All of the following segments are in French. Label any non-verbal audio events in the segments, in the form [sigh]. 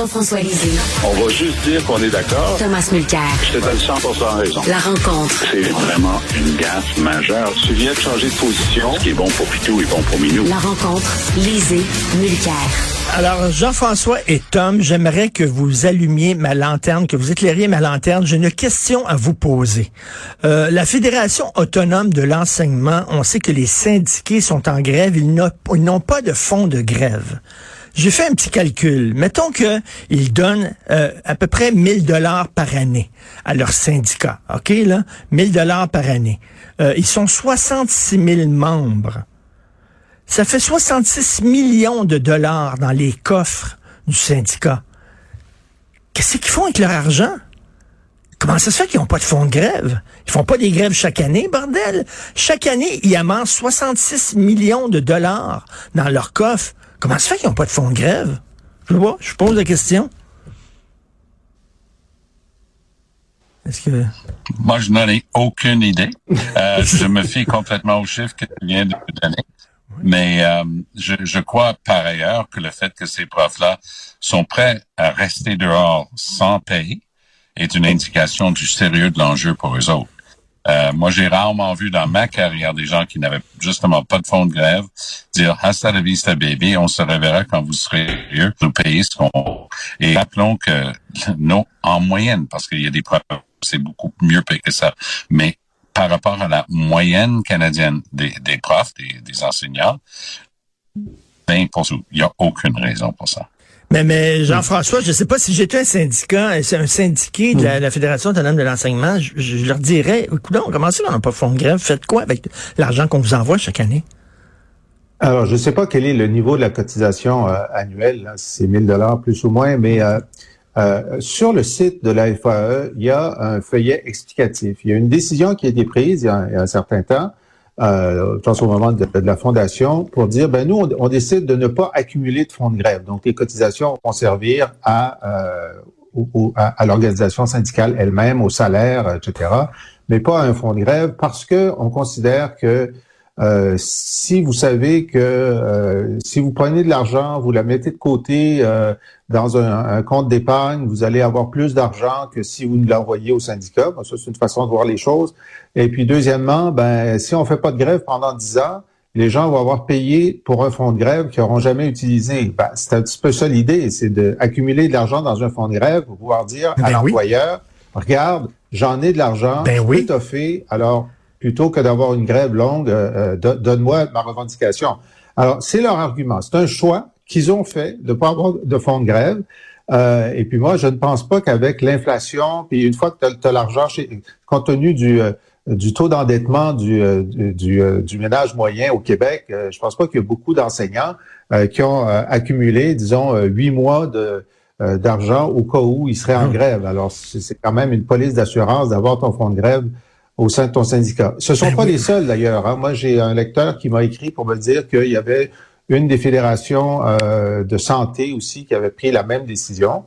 Jean-François Lisée. On va juste dire qu'on est d'accord. Thomas Mulcair. Je te donne 100 raison. La rencontre. C'est vraiment une gaffe majeure. Tu viens de changer de position. Ce qui est bon pour Pitou est bon pour Minou. La rencontre. Lisée. Mulcair. Alors, Jean-François et Tom, j'aimerais que vous allumiez ma lanterne, que vous éclairiez ma lanterne. J'ai une question à vous poser. Euh, la Fédération autonome de l'enseignement, on sait que les syndiqués sont en grève, ils n'ont pas de fonds de grève. J'ai fait un petit calcul. Mettons qu'ils donnent euh, à peu près 1000 dollars par année à leur syndicat. OK, là? 1000 dollars par année. Euh, ils sont 66 000 membres. Ça fait 66 millions de dollars dans les coffres du syndicat. Qu'est-ce qu'ils font avec leur argent? Comment ça se fait qu'ils n'ont pas de fonds de grève? Ils font pas des grèves chaque année, bordel? Chaque année, ils amassent 66 millions de dollars dans leur coffre. Comment ça fait qu'ils n'ont pas de fonds de grève? Je vois, je pose la question. Est-ce que... Moi, je n'en ai aucune idée. Euh, [laughs] je me fie complètement aux chiffres que tu viens de donner. Mais euh, je, je, crois par ailleurs que le fait que ces profs-là sont prêts à rester dehors sans payer est une indication du sérieux de l'enjeu pour eux autres. Euh, moi, j'ai rarement vu dans ma carrière des gens qui n'avaient justement pas de fonds de grève dire hasta la vista baby, on se reverra quand vous serez mieux, nous payer ce qu'on et rappelons que [laughs] non en moyenne parce qu'il y a des profs c'est beaucoup mieux payé que ça, mais par rapport à la moyenne canadienne des, des profs, des, des enseignants, ben, il n'y a aucune raison pour ça. Mais, mais Jean-François, je ne sais pas si j'étais un syndicat, un syndiqué de la, Fédération autonome de l'enseignement, je, leur dirais, écoute, comment ça, on n'a pas de fonds de grève? Faites quoi avec l'argent qu'on vous envoie chaque année? Alors, je ne sais pas quel est le niveau de la cotisation euh, annuelle, si c'est 1000 dollars plus ou moins, mais euh, euh, sur le site de la FAE, il y a un feuillet explicatif. Il y a une décision qui a été prise il y a, un certain temps, euh, je pense au moment de, la fondation, pour dire, ben nous, on, décide de ne pas accumuler de fonds de grève. Donc, les cotisations vont servir à, euh, à, l'organisation syndicale elle-même, au salaire, etc., mais pas à un fonds de grève parce que on considère que euh, si vous savez que euh, si vous prenez de l'argent, vous la mettez de côté euh, dans un, compte d'épargne, vous allez avoir plus d'argent que si vous l'envoyez au syndicat. ça, c'est une façon de voir les choses. Et puis, deuxièmement, ben, si on fait pas de grève pendant dix ans, les gens vont avoir payé pour un fonds de grève qu'ils n'auront jamais utilisé. Ben, c'est un petit peu ça l'idée, c'est d'accumuler de l'argent dans un fonds de grève pour pouvoir dire à ben l'employeur, regarde, j'en ai de l'argent, ben je peux fait, alors plutôt que d'avoir une grève longue, euh, euh, donne-moi ma revendication. Alors, c'est leur argument. C'est un choix qu'ils ont fait de ne pas avoir de fonds de grève. Euh, et puis moi, je ne pense pas qu'avec l'inflation, puis une fois que tu as, l'argent, compte tenu du, du taux d'endettement du, du, du, ménage moyen au Québec, je pense pas qu'il y a beaucoup d'enseignants qui ont accumulé, disons, huit mois de d'argent au cas où ils seraient en mmh. grève. Alors, c'est quand même une police d'assurance d'avoir ton fonds de grève au sein de ton syndicat. Ce sont ben pas les seuls d'ailleurs. Hein. Moi, j'ai un lecteur qui m'a écrit pour me dire qu'il y avait une des fédérations euh, de santé aussi qui avait pris la même décision.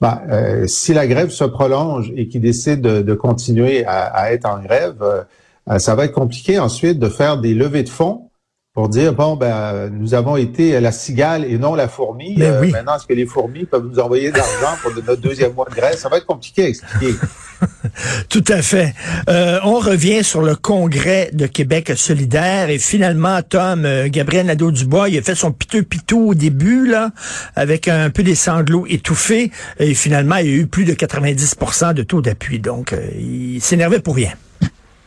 Ben, euh, si la grève se prolonge et qu'ils décident de, continuer à, être en grève, euh, ça va être compliqué ensuite de faire des levées de fonds pour dire bon ben nous avons été la cigale et non la fourmi. Ben oui. Maintenant, est-ce que les fourmis peuvent nous envoyer de l'argent pour notre deuxième mois de grève Ça va être compliqué à expliquer. [laughs] Tout à fait. Euh, on revient sur le congrès de Québec solidaire et finalement, Tom, euh, Gabriel Nadeau-Dubois, il a fait son piteux pitou au début, là, avec un peu des sanglots étouffés et finalement, il y a eu plus de 90% de taux d'appui. Donc, euh, il s'énervait pour rien.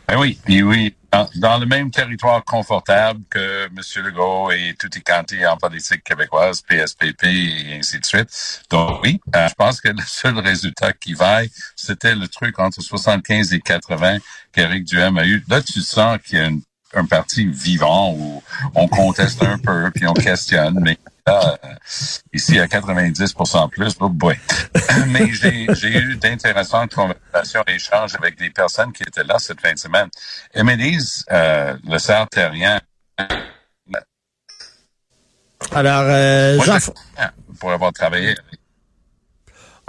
Ben oui, oui, dans, le même territoire confortable que M. Legault et Tutti Canti en politique québécoise, PSPP et ainsi de suite. Donc oui, euh, je pense que le seul résultat qui vaille, c'était le truc entre 75 et 80 qu'Éric Duhem a eu. Là, tu sens qu'il y a un parti vivant où on conteste un peu, puis on questionne, mais euh, ici à 90% plus, oh boy. [laughs] Mais j'ai eu d'intéressantes conversations et échanges avec des personnes qui étaient là cette fin de semaine. Disent, euh, le cerf terrien. Alors, euh, pour avoir travaillé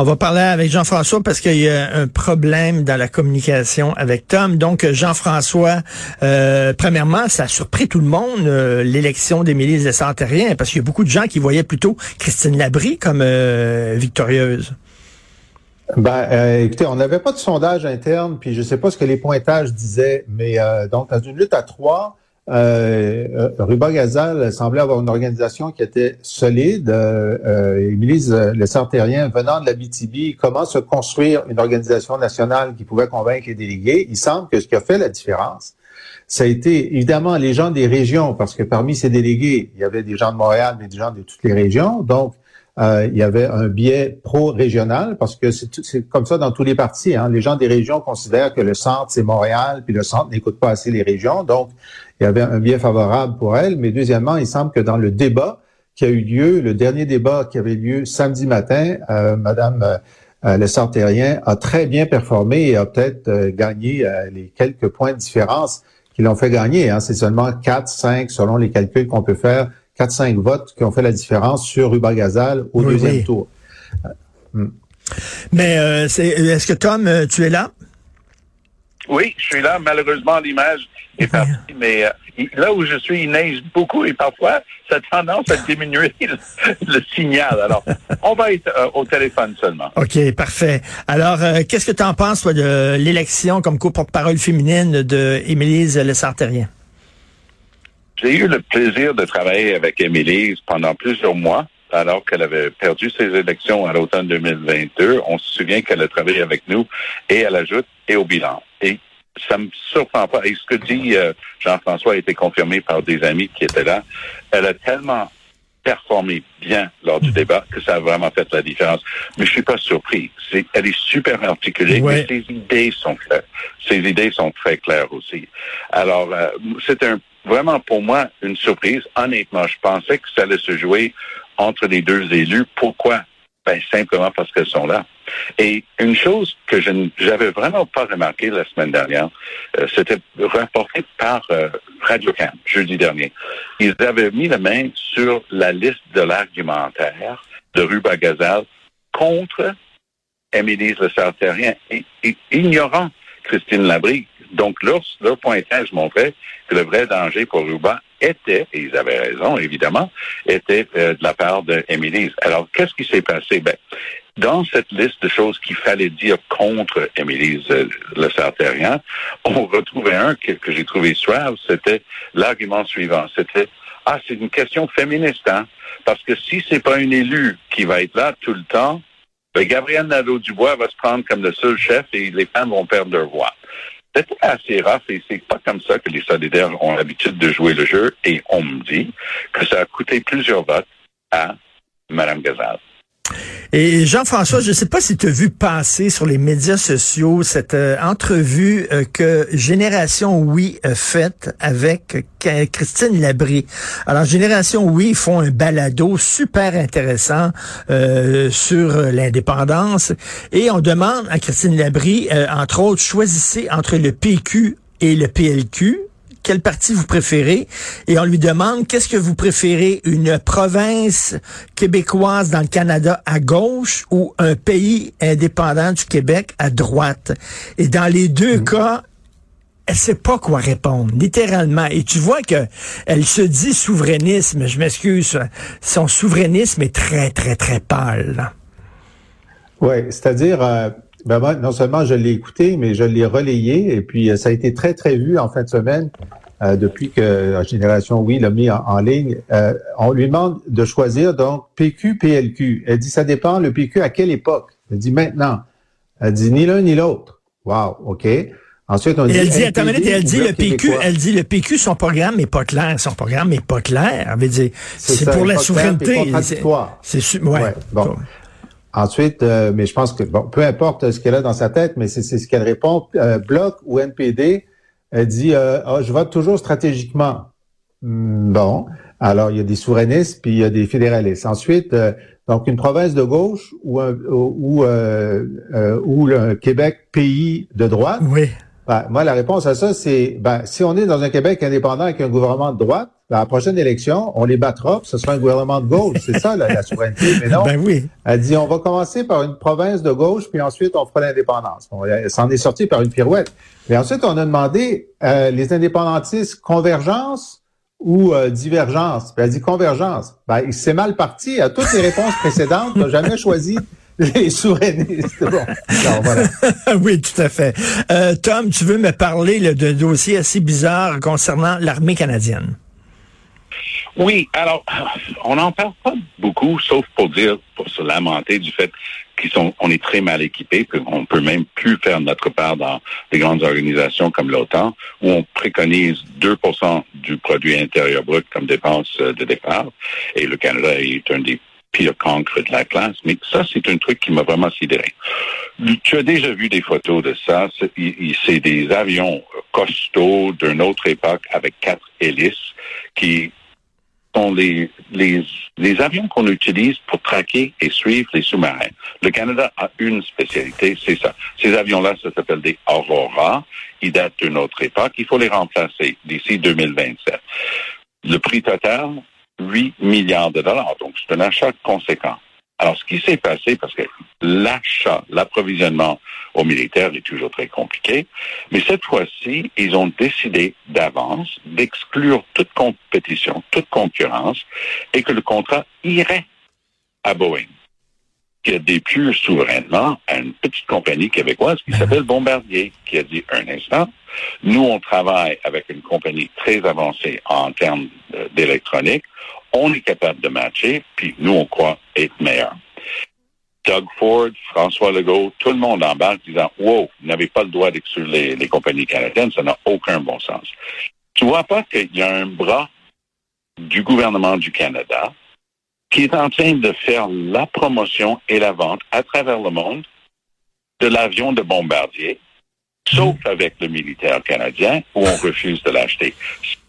On va parler avec Jean-François parce qu'il y a un problème dans la communication avec Tom. Donc, Jean-François, euh, premièrement, ça a surpris tout le monde, euh, l'élection d'Émilie Lessard-Terrien, parce qu'il y a beaucoup de gens qui voyaient plutôt Christine Labrie comme euh, victorieuse. Ben, écoutez, on n'avait pas de sondage interne, puis je ne sais pas ce que les pointages disaient, mais donc dans une lutte à trois, euh, euh, Ruba Gazal semblait avoir une organisation qui était solide. Euh, euh Émilie Le Sartérien, venant de la BTB, comment se construire une organisation nationale qui pouvait convaincre les délégués? Il semble que ce qui a fait la différence, ça a été évidemment les gens des régions, parce que parmi ces délégués, il y avait des gens de Montréal, mais des gens de toutes les régions. Donc, euh, il y avait un biais pro-régional parce que c'est comme ça dans tous les partis. Hein. Les gens des régions considèrent que le centre, c'est Montréal, puis le centre n'écoute pas assez les régions. Donc, il y avait un biais favorable pour elle. Mais deuxièmement, il semble que dans le débat qui a eu lieu, le dernier débat qui avait lieu samedi matin, euh, Madame euh, Le Sartérien a très bien performé et a peut-être euh, gagné euh, les quelques points de différence qui l'ont fait gagner. Hein. C'est seulement 4, 5 selon les calculs qu'on peut faire 4-5 votes qui ont fait la différence sur Ruba Gazal au deuxième tour. Hmm. Mais euh, est-ce que Tom, tu es là? Oui, je suis là. Malheureusement, l'image est partie, mais euh, là où je suis, il neige beaucoup et parfois, ça a tendance à diminuer le, signal. Alors, on va être au téléphone seulement. OK, parfait. Alors, qu'est-ce que tu en penses toi, de l'élection comme co-porte-parole féminine de Émilise Lessartérien? J'ai eu le plaisir de travailler avec Émilie pendant plusieurs mois, alors qu'elle avait perdu ses élections à l'automne 2022. On se souvient qu'elle a travaillé avec nous et elle ajoute et au bilan. Et ça me surprend pas. Et ce que dit euh, Jean-François a été confirmé par des amis qui étaient là. Elle a tellement performé bien lors du débat que ça a vraiment fait la différence. Mais je suis pas surpris. elle est super articulée, mais ses idées sont claires. Ses idées sont très claires aussi. Alors, euh, c'est un vraiment pour moi une surprise. Honnêtement, je pensais que ça allait se jouer entre les deux élus. Pourquoi? Ben, simplement parce qu'elles sont là. Et une chose que je n'avais vraiment pas remarqué la semaine dernière, euh, c'était rapporté par euh, Radio Can jeudi dernier. Ils avaient mis la main sur la liste de l'argumentaire de Ruba Gazal contre Émilie Le Sartérien ignorant Christine Labrie. Donc, leur, leur pointage montrait que le vrai danger pour Ruba était, et ils avaient raison, évidemment, était euh, de la part d'Émilie. Alors, qu'est-ce qui s'est passé? Ben, dans cette liste de choses qu'il fallait dire contre Émilie euh, Le Sartérien, on retrouvait un que, j'ai trouvé suave, c'était l'argument suivant. C'était, ah, c'est une question féministe, hein? Parce que si c'est pas une élue qui va être là tout le temps, ben, Gabriel Nadeau-Dubois va se prendre comme le seul chef et les femmes vont perdre leur voix. C'était assez rare et c'est pas comme ça que les solidaires ont l'habitude de jouer le jeu et on me dit que ça a coûté plusieurs votes à Mme Gazal. Et Jean-François, je ne sais pas si tu as vu passer sur les médias sociaux cette euh, entrevue euh, que Génération Oui a faite avec Christine Labrie. Alors, Génération Oui font un balado super intéressant euh, sur l'indépendance et on demande à Christine Labrie, entre autres, choisissez entre le PQ et le PLQ quel parti vous préférez et on lui demande qu'est-ce que vous préférez, une province québécoise dans le Canada à gauche ou un pays indépendant du Québec à droite? Et dans les deux mm. cas, elle sait pas quoi répondre, littéralement. Et tu vois que elle se dit souverainisme. Je m'excuse, son souverainisme est très très très pâle. Oui, c'est-à-dire. Euh, ben moi, non seulement je l'ai écouté, mais je l'ai relayé, et puis euh, ça a été très, très vu en fin de semaine euh, depuis que la Génération Oui l'a mis en, ligne. Euh, on lui demande de choisir donc PQ, PLQ. Elle dit ça dépend le PQ à quelle époque? Elle dit maintenant. Elle dit ni l'un ni l'autre. Wow, OK. Ensuite, on dit. Elle dit, attends elle dit le PQ, elle dit le PQ, son programme n'est pas clair. Son programme n'est pas clair. Elle veut dire, c'est pour la souveraineté. C'est, ouais. Bon. Ensuite, euh, mais je pense que, bon, peu importe ce qu'elle a dans sa tête, mais c'est ce qu'elle répond, euh, Bloc ou NPD, elle dit, euh, ah, je vote toujours stratégiquement. Hmm, bon, alors il y a des souverainistes, puis il y a des fédéralistes. Ensuite, donc une province de gauche ou, un, ou, ou le Québec pays de droite. Oui. Ben, moi, la réponse à ça, c'est, ben, si on est dans un Québec indépendant avec un gouvernement de droite, la prochaine élection, on les battra, ce sera un gouvernement de gauche. C'est ça, la, souveraineté. Mais non, [laughs] ben oui. elle dit, on va commencer par une province de gauche, puis ensuite, on fera l'indépendance. Bon, elle s'en est sortie par une pirouette. Mais ensuite, on a demandé, euh, les indépendantistes, convergence ou euh, divergence? Puis elle dit convergence. Ben, c'est mal parti. À toutes les réponses précédentes, on n'a jamais [laughs] choisi les souverainistes. Bon. voilà. [laughs] oui, tout à fait. Euh, Tom, tu veux me parler d'un dossier assez bizarre concernant l'armée canadienne? Oui, alors, on n'en parle pas beaucoup, sauf pour dire, pour se lamenter du fait qu'ils sont, on est très mal équipés, qu'on peut même plus faire notre part dans des grandes organisations comme l'OTAN, où on préconise 2% du produit intérieur brut comme dépense de départ. Et le Canada est un des pire cancre de la classe. Mais ça, c'est un truc qui m'a vraiment sidéré. Tu as déjà vu des photos de ça. C'est des avions costauds d'une autre époque avec quatre hélices qui les, les avions qu'on utilise pour traquer et suivre les sous-marins. Le Canada a une spécialité, c'est ça. Ces avions-là, ça s'appelle des Aurora. Ils datent d'une autre époque. Il faut les remplacer d'ici 2027. Le prix total, 8 milliards de dollars. Donc, c'est un achat conséquent. Alors, ce qui s'est passé, parce que l'achat, l'approvisionnement aux militaires est toujours très compliqué, mais cette fois-ci, ils ont décidé d'avance d'exclure toute compétition, toute concurrence, et que le contrat irait à Boeing, qui a déplu souverainement à une petite compagnie québécoise qui s'appelle Bombardier, qui a dit un instant, nous, on travaille avec une compagnie très avancée en termes d'électronique. On est capable de matcher, puis nous, on croit être meilleur. Doug Ford, François Legault, tout le monde embarque disant Wow, vous n'avez pas le droit d'exclure les, les, compagnies canadiennes, ça n'a aucun bon sens. Tu vois pas qu'il y a un bras du gouvernement du Canada qui est en train de faire la promotion et la vente à travers le monde de l'avion de bombardier sauf avec le militaire canadien, où on refuse de l'acheter.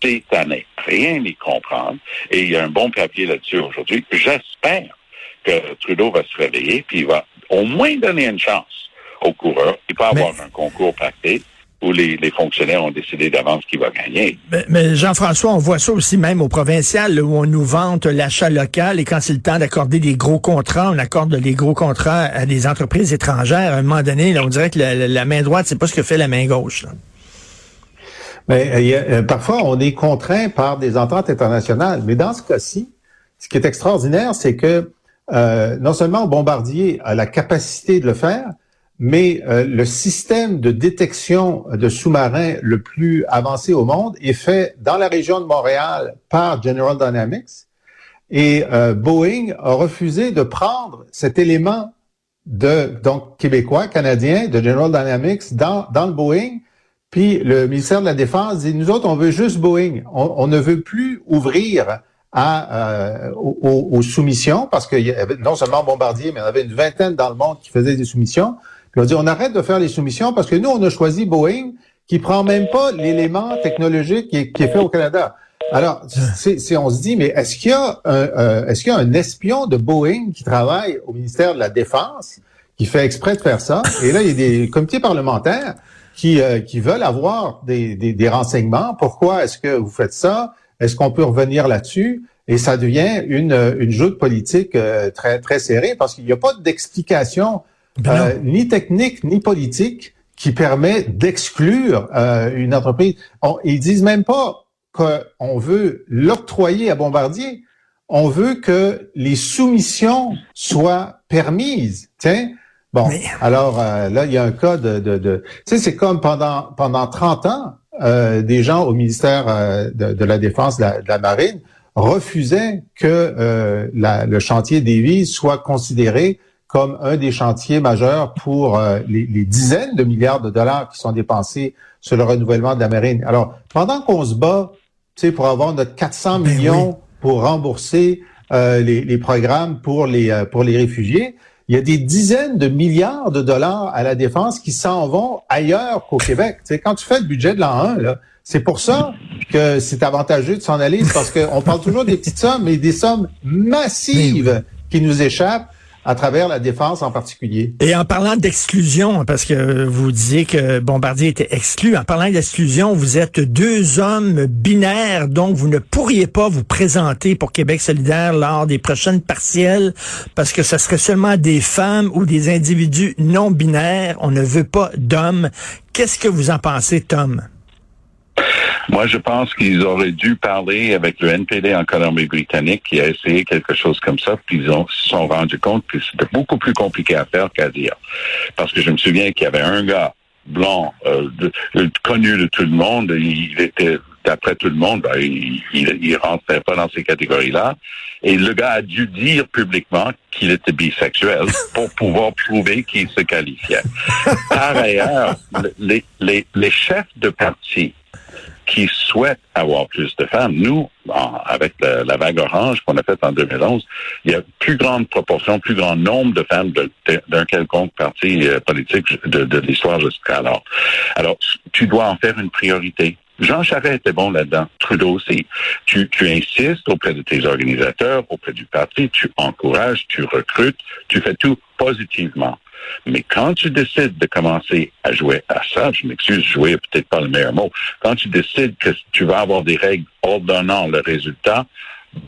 C'est à ne rien y comprendre, et il y a un bon papier là-dessus aujourd'hui. J'espère que Trudeau va se réveiller, puis il va au moins donner une chance aux coureurs. Il peut avoir un concours pacté, où les, fonctionnaires ont décidé d'avance qui va gagner. Mais, Jean-François, on voit ça aussi même au provincial, où on nous vante l'achat local et quand c'est le temps d'accorder des gros contrats, on accorde des gros contrats à des entreprises étrangères. À un moment donné, on dirait que la, main droite, c'est pas ce que fait la main gauche. Mais euh, euh, parfois, on est contraint par des ententes internationales. Mais dans ce cas-ci, ce qui est extraordinaire, c'est que euh, non seulement Bombardier a la capacité de le faire, mais euh, le système de détection de sous-marins le plus avancé au monde est fait dans la région de Montréal par General Dynamics. Et euh, Boeing a refusé de prendre cet élément de donc québécois, canadien, de General Dynamics dans, dans le Boeing. Puis le ministère de la Défense dit, nous autres, on veut juste Boeing. On, ne veut plus ouvrir à, euh, aux, aux, soumissions, parce qu'il y avait non seulement Bombardier, mais il y en avait une vingtaine dans le monde qui faisaient des soumissions. On dit, on arrête de faire les soumissions parce que nous, on a choisi Boeing qui prend même pas l'élément technologique qui est, fait au Canada. Alors, c'est, on se dit, mais est-ce qu'il y a un, euh, est-ce qu'il y a un espion de Boeing qui travaille au ministère de la Défense qui fait exprès de faire ça? Et là, il y a des comités parlementaires qui, euh, qui veulent avoir des, des, renseignements. Pourquoi est-ce que vous faites ça? Est-ce qu'on peut revenir là-dessus? Et ça devient une, une joute politique euh, très très serrée parce qu'il n'y a pas d'explication euh, ni technique ni politique qui permet d'exclure euh, une entreprise. ils disent même pas qu'on veut l'octroyer à Bombardier. On veut que les soumissions soient permises. Tiens, bon. Alors euh, là, il y a un cas de, de, de tu sais, c'est comme pendant pendant 30 ans, des gens au ministère de, la Défense, de la, Marine, refusaient que le chantier des vies soit considéré comme un des chantiers majeurs pour euh, les, dizaines de milliards de dollars qui sont dépensés sur le renouvellement de la marine. Alors, pendant qu'on se bat, tu sais, pour avoir notre 400 ben millions pour rembourser euh, les, programmes pour les euh, pour les réfugiés, il y a des dizaines de milliards de dollars à la défense qui s'en vont ailleurs qu'au Québec. Tu sais, quand tu fais le budget de l'an 1, là, c'est pour ça que c'est avantageux de s'en aller, parce qu'on parle toujours des petites sommes, mais des sommes massives qui nous échappent à travers la défense en particulier. Et en parlant d'exclusion, parce que vous disiez que Bombardier était exclu, en parlant d'exclusion, vous êtes deux hommes binaires, donc vous ne pourriez pas vous présenter pour Québec solidaire lors des prochaines partielles, parce que ce serait seulement des femmes ou des individus non binaires. On ne veut pas d'hommes. Qu'est-ce que vous en pensez, Tom? Moi, je pense qu'ils auraient dû parler avec le NPD en Colombie-Britannique qui a essayé quelque chose comme ça, puis ils ont, se sont rendus compte que c'était beaucoup plus compliqué à faire qu'à dire. Parce que je me souviens qu'il y avait un gars blanc, euh, connu de tout le monde, il était d'après tout le monde, ben, il, il, rentrait pas dans ces catégories-là. Et le gars a dû dire publiquement qu'il était bisexuel [laughs] pour pouvoir prouver qu'il se qualifiait. Par ailleurs, les, les, les chefs de parti qui souhaitent avoir plus de femmes. Nous, avec la, vague orange qu'on a faite en 2011, il y a plus grande proportion, plus grand nombre de femmes d'un quelconque parti euh, politique de, de l'histoire jusqu'à alors. Alors, tu dois en faire une priorité. Jean Charest était bon là-dedans, Trudeau aussi. Tu, tu insistes auprès de tes organisateurs, auprès du parti, tu encourages, tu recrutes, tu fais tout positivement. Mais quand tu décides de commencer à jouer à ça, je m'excuse, jouer peut-être pas le meilleur mot, quand tu décides que tu vas avoir des règles ordonnant le résultat,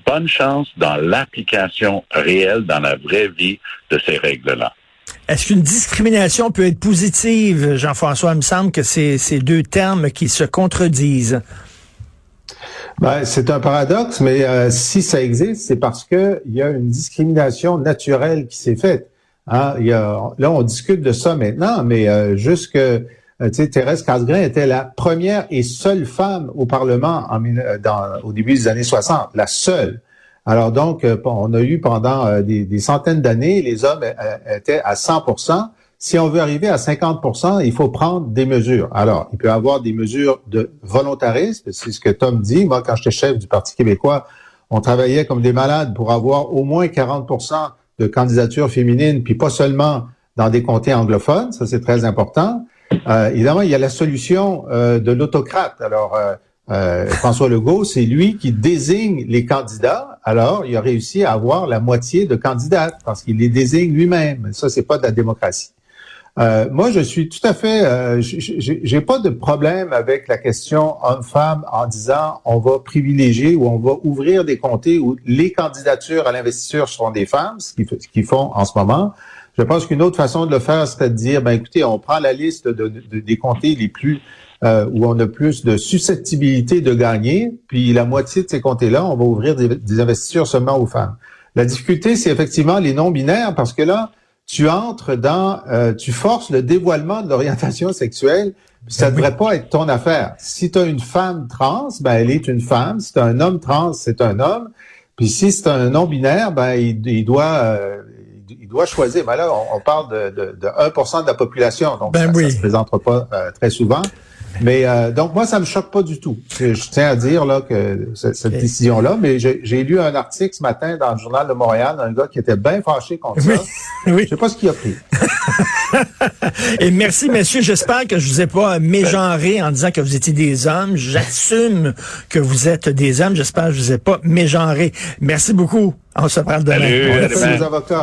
bonne chance dans l'application réelle, dans la vraie vie de ces règles-là. Est-ce qu'une discrimination peut être positive, Jean-François? Il me semble que c'est ces deux termes qui se contredisent. Ben, c'est un paradoxe, mais euh, si ça existe, c'est parce qu'il y a une discrimination naturelle qui s'est faite. Hein, il y a, là, on discute de ça maintenant, mais euh, jusque, euh, Thérèse Casgrain était la première et seule femme au Parlement en, dans, au début des années 60, la seule. Alors donc, euh, on a eu pendant euh, des, des, centaines d'années, les hommes étaient à 100% Si on veut arriver à 50% il faut prendre des mesures. Alors, il peut y avoir des mesures de volontarisme, c'est ce que Tom dit. Moi, quand j'étais chef du Parti québécois, on travaillait comme des malades pour avoir au moins 40 de candidatures féminines, puis pas seulement dans des comtés anglophones, ça c'est très important. Euh, évidemment, il y a la solution euh, de l'autocrate. Alors, euh, euh, François Legault, c'est lui qui désigne les candidats. Alors, il a réussi à avoir la moitié de candidats parce qu'il les désigne lui-même. Ça, c'est pas de la démocratie. Euh, moi, je suis tout à fait, euh, j'ai pas de problème avec la question homme-femme en disant on va privilégier ou on va ouvrir des comtés où les candidatures à l'investiture seront des femmes, ce qu'ils font en ce moment. Je pense qu'une autre façon de le faire, c'est de dire, ben écoutez, on prend la liste de, des comtés les plus euh, où on a plus de susceptibilité de gagner, puis la moitié de ces comtés-là, on va ouvrir des, des investitures seulement aux femmes. La difficulté, c'est effectivement les non-binaires, parce que là, tu entres dans, euh, tu forces le dévoilement de l'orientation [laughs] sexuelle. Ça ne ben devrait pas être ton affaire. Si tu as une femme trans, ben elle est une femme. Si tu as un homme trans, c'est un homme. Puis si c'est un non-binaire, ben il, doit euh, il doit choisir. Ben là, on, parle de, de, de, 1% de la population, donc ben ça, ne se présentera pas euh, très souvent. Mais euh, donc moi, ça me choque pas du tout. Je, tiens à dire là que cette décision-là, mais j'ai lu un article ce matin dans le journal de Montréal d'un gars qui était bien fâché contre ça. [laughs] Oui. Je sais pas ce qu'il a pris. [laughs] Et merci, messieurs. J'espère que je vous ai pas mégenré en disant que vous étiez des hommes. J'assume que vous êtes des hommes. J'espère que je vous ai pas mégenré. Merci beaucoup. On se parle demain. Salut, Merci, avocats.